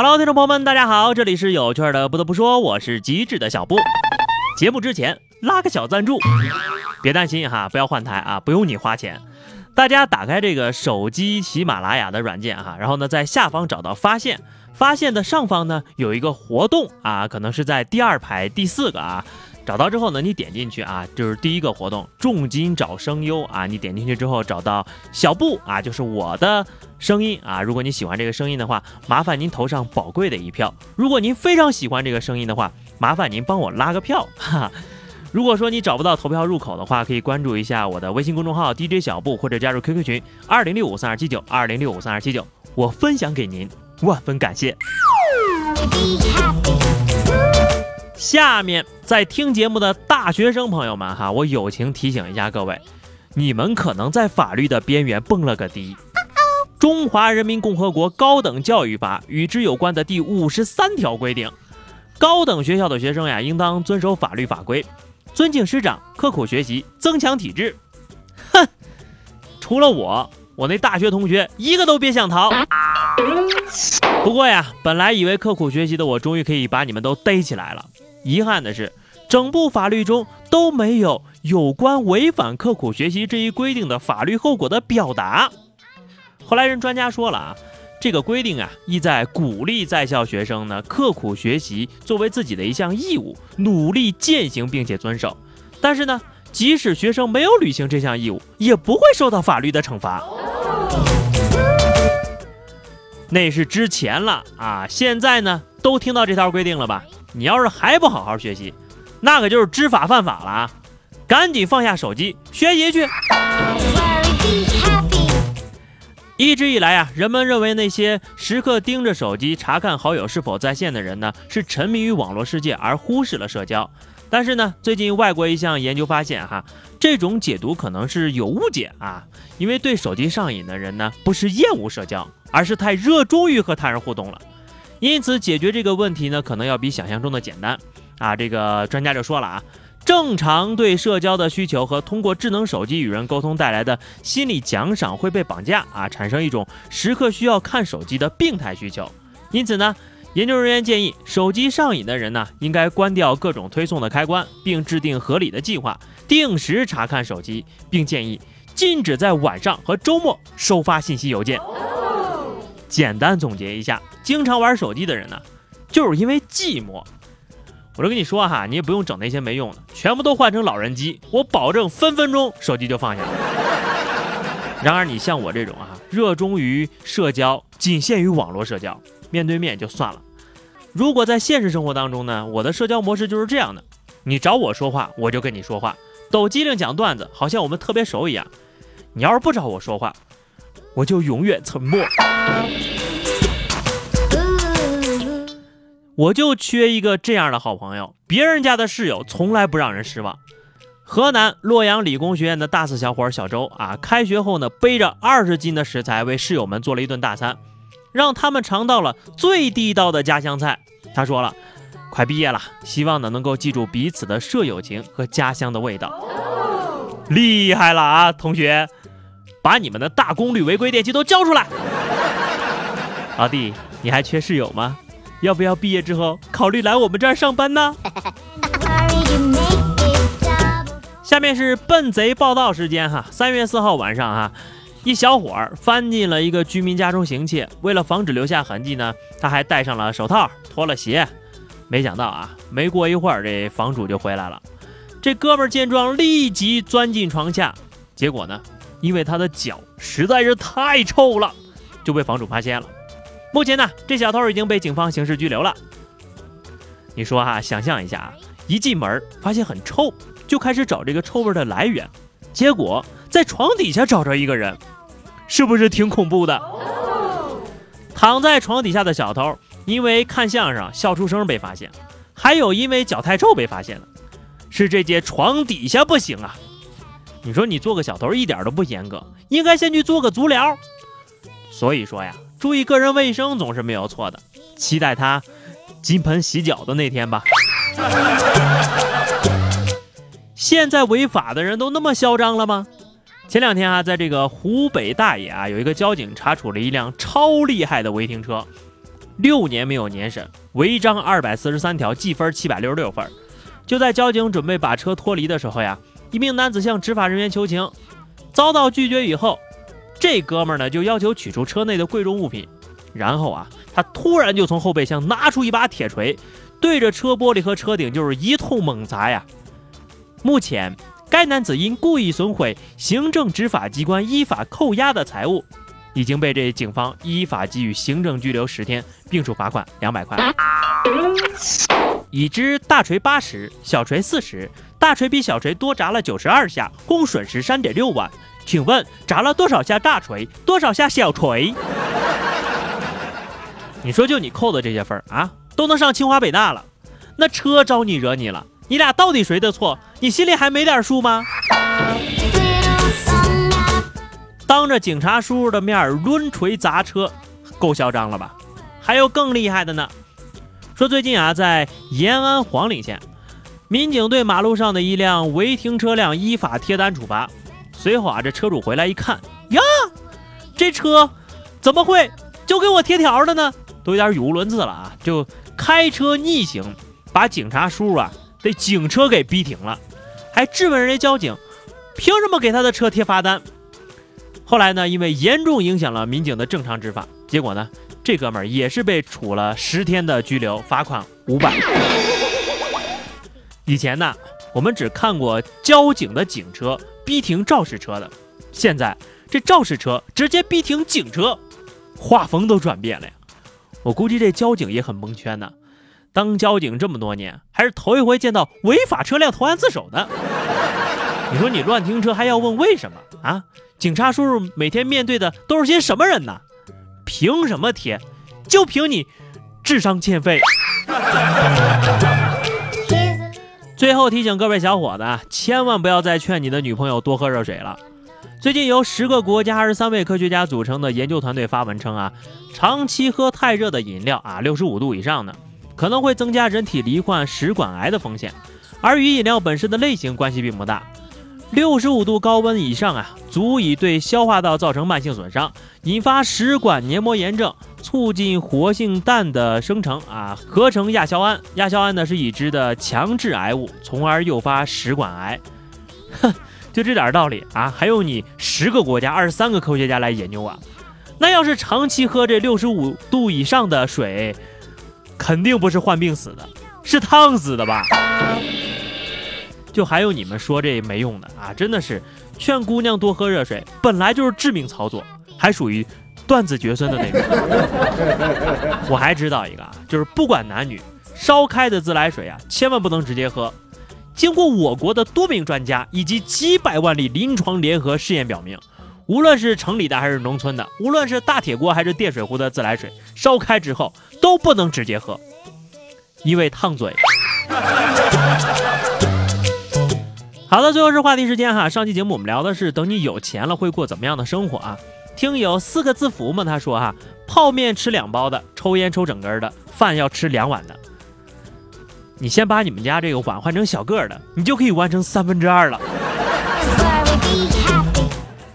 Hello，听众朋友们，大家好，这里是有趣的。不得不说，我是机智的小布。节目之前拉个小赞助，别担心哈，不要换台啊，不用你花钱。大家打开这个手机喜马拉雅的软件哈，然后呢，在下方找到发现，发现的上方呢有一个活动啊，可能是在第二排第四个啊。找到之后呢，你点进去啊，就是第一个活动，重金找声优啊。你点进去之后找到小布啊，就是我的声音啊。如果你喜欢这个声音的话，麻烦您投上宝贵的一票。如果您非常喜欢这个声音的话，麻烦您帮我拉个票哈。如果说你找不到投票入口的话，可以关注一下我的微信公众号 DJ 小布，或者加入 QQ 群二零六五三二七九二零六五三二七九，我分享给您，万分感谢。下面在听节目的大学生朋友们哈，我友情提醒一下各位，你们可能在法律的边缘蹦了个迪。中华人民共和国高等教育法与之有关的第五十三条规定，高等学校的学生呀，应当遵守法律法规，尊敬师长，刻苦学习，增强体质。哼，除了我，我那大学同学一个都别想逃。不过呀，本来以为刻苦学习的我，终于可以把你们都逮起来了。遗憾的是，整部法律中都没有有关违反刻苦学习这一规定的法律后果的表达。后来人专家说了啊，这个规定啊，意在鼓励在校学生呢刻苦学习作为自己的一项义务，努力践行并且遵守。但是呢，即使学生没有履行这项义务，也不会受到法律的惩罚。那是之前了啊，现在呢，都听到这条规定了吧？你要是还不好好学习，那可就是知法犯法了啊！赶紧放下手机学习去。一直以来啊，人们认为那些时刻盯着手机查看好友是否在线的人呢，是沉迷于网络世界而忽视了社交。但是呢，最近外国一项研究发现，哈，这种解读可能是有误解啊，因为对手机上瘾的人呢，不是厌恶社交，而是太热衷于和他人互动了。因此，解决这个问题呢，可能要比想象中的简单啊！这个专家就说了啊，正常对社交的需求和通过智能手机与人沟通带来的心理奖赏会被绑架啊，产生一种时刻需要看手机的病态需求。因此呢，研究人员建议，手机上瘾的人呢，应该关掉各种推送的开关，并制定合理的计划，定时查看手机，并建议禁止在晚上和周末收发信息邮件。简单总结一下，经常玩手机的人呢，就是因为寂寞。我就跟你说哈，你也不用整那些没用的，全部都换成老人机，我保证分分钟手机就放下了。然而你像我这种啊，热衷于社交，仅限于网络社交，面对面就算了。如果在现实生活当中呢，我的社交模式就是这样的：你找我说话，我就跟你说话，抖机灵讲段子，好像我们特别熟一样。你要是不找我说话，我就永远沉默。我就缺一个这样的好朋友。别人家的室友从来不让人失望。河南洛阳理工学院的大四小伙小周啊，开学后呢，背着二十斤的食材为室友们做了一顿大餐，让他们尝到了最地道的家乡菜。他说了，快毕业了，希望呢能够记住彼此的舍友情和家乡的味道。厉害了啊，同学！把你们的大功率违规电器都交出来！老弟，你还缺室友吗？要不要毕业之后考虑来我们这儿上班呢？下面是笨贼报道时间哈。三月四号晚上哈，一小伙儿翻进了一个居民家中行窃，为了防止留下痕迹呢，他还戴上了手套，脱了鞋。没想到啊，没过一会儿这房主就回来了。这哥们儿见状立即钻进床下，结果呢？因为他的脚实在是太臭了，就被房主发现了。目前呢，这小偷已经被警方刑事拘留了。你说哈，想象一下啊，一进门发现很臭，就开始找这个臭味的来源，结果在床底下找着一个人，是不是挺恐怖的？躺在床底下的小偷，因为看相声笑出声被发现，还有因为脚太臭被发现的，是这间床底下不行啊。你说你做个小偷一点都不严格，应该先去做个足疗。所以说呀，注意个人卫生总是没有错的。期待他金盆洗脚的那天吧。现在违法的人都那么嚣张了吗？前两天啊，在这个湖北大冶啊，有一个交警查处了一辆超厉害的违停车，六年没有年审，违章二百四十三条，记分七百六十六分。就在交警准备把车脱离的时候呀，一名男子向执法人员求情，遭到拒绝以后，这哥们儿呢就要求取出车内的贵重物品，然后啊，他突然就从后备箱拿出一把铁锤，对着车玻璃和车顶就是一通猛砸呀。目前，该男子因故意损毁行政执法机关依法扣押的财物。已经被这警方依法给予行政拘留十天，并处罚款两百块。已知大锤八十，小锤四十，大锤比小锤多砸了九十二下，共损失三点六万。请问砸了多少下大锤，多少下小锤？你说就你扣的这些分啊，都能上清华北大了。那车招你惹你了？你俩到底谁的错？你心里还没点数吗？当着警察叔叔的面抡锤砸车，够嚣张了吧？还有更厉害的呢。说最近啊，在延安黄陵县，民警对马路上的一辆违停车辆依法贴单处罚。随后啊，这车主回来一看，呀，这车怎么会就给我贴条了呢？都有点语无伦次了啊！就开车逆行，把警察叔叔啊的警车给逼停了，还质问人家交警，凭什么给他的车贴罚单？后来呢，因为严重影响了民警的正常执法，结果呢，这哥们儿也是被处了十天的拘留，罚款五百。以前呢，我们只看过交警的警车逼停肇事车的，现在这肇事车直接逼停警车，画风都转变了呀。我估计这交警也很蒙圈呢，当交警这么多年，还是头一回见到违法车辆投案自首的。你说你乱停车还要问为什么啊？警察叔叔每天面对的都是些什么人呢？凭什么贴？就凭你智商欠费。最后提醒各位小伙子啊，千万不要再劝你的女朋友多喝热水了。最近由十个国家二十三位科学家组成的研究团队发文称啊，长期喝太热的饮料啊，六十五度以上的，可能会增加人体罹患食管癌的风险，而与饮料本身的类型关系并不大。六十五度高温以上啊，足以对消化道造成慢性损伤，引发食管黏膜炎症，促进活性氮的生成啊，合成亚硝胺。亚硝胺呢是已知的强致癌物，从而诱发食管癌。哼，就这点道理啊，还用你十个国家二十三个科学家来研究啊？那要是长期喝这六十五度以上的水，肯定不是患病死的，是烫死的吧？就还有你们说这没用的啊，真的是劝姑娘多喝热水，本来就是致命操作，还属于断子绝孙的那种。我还知道一个啊，就是不管男女，烧开的自来水啊，千万不能直接喝。经过我国的多名专家以及几百万例临床联合试验表明，无论是城里的还是农村的，无论是大铁锅还是电水壶的自来水，烧开之后都不能直接喝，因为烫嘴。好的，最后是话题时间哈。上期节目我们聊的是等你有钱了会过怎么样的生活啊？听友四个字符嘛，他说哈，泡面吃两包的，抽烟抽整根的，饭要吃两碗的。你先把你们家这个碗换成小个的，你就可以完成三分之二了。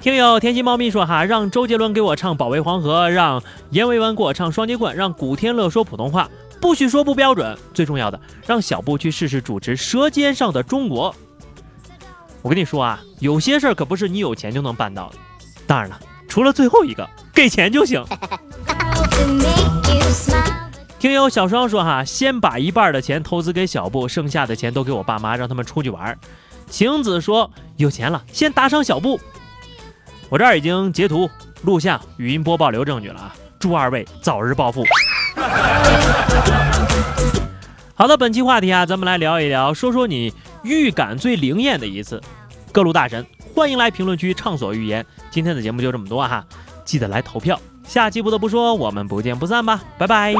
听友甜心猫咪说哈，让周杰伦给我唱《保卫黄河》，让阎维文给我唱《双截棍》，让古天乐说普通话，不许说不标准。最重要的，让小布去试试主持《舌尖上的中国》。我跟你说啊，有些事儿可不是你有钱就能办到的。当然了，除了最后一个，给钱就行。听友小双说哈，先把一半的钱投资给小布，剩下的钱都给我爸妈，让他们出去玩。晴子说有钱了，先打赏小布。我这儿已经截图、录像、语音播报留证据了啊！祝二位早日暴富。好的，本期话题啊，咱们来聊一聊，说说你。预感最灵验的一次，各路大神欢迎来评论区畅所欲言。今天的节目就这么多哈，记得来投票。下期不得不说，我们不见不散吧，拜拜。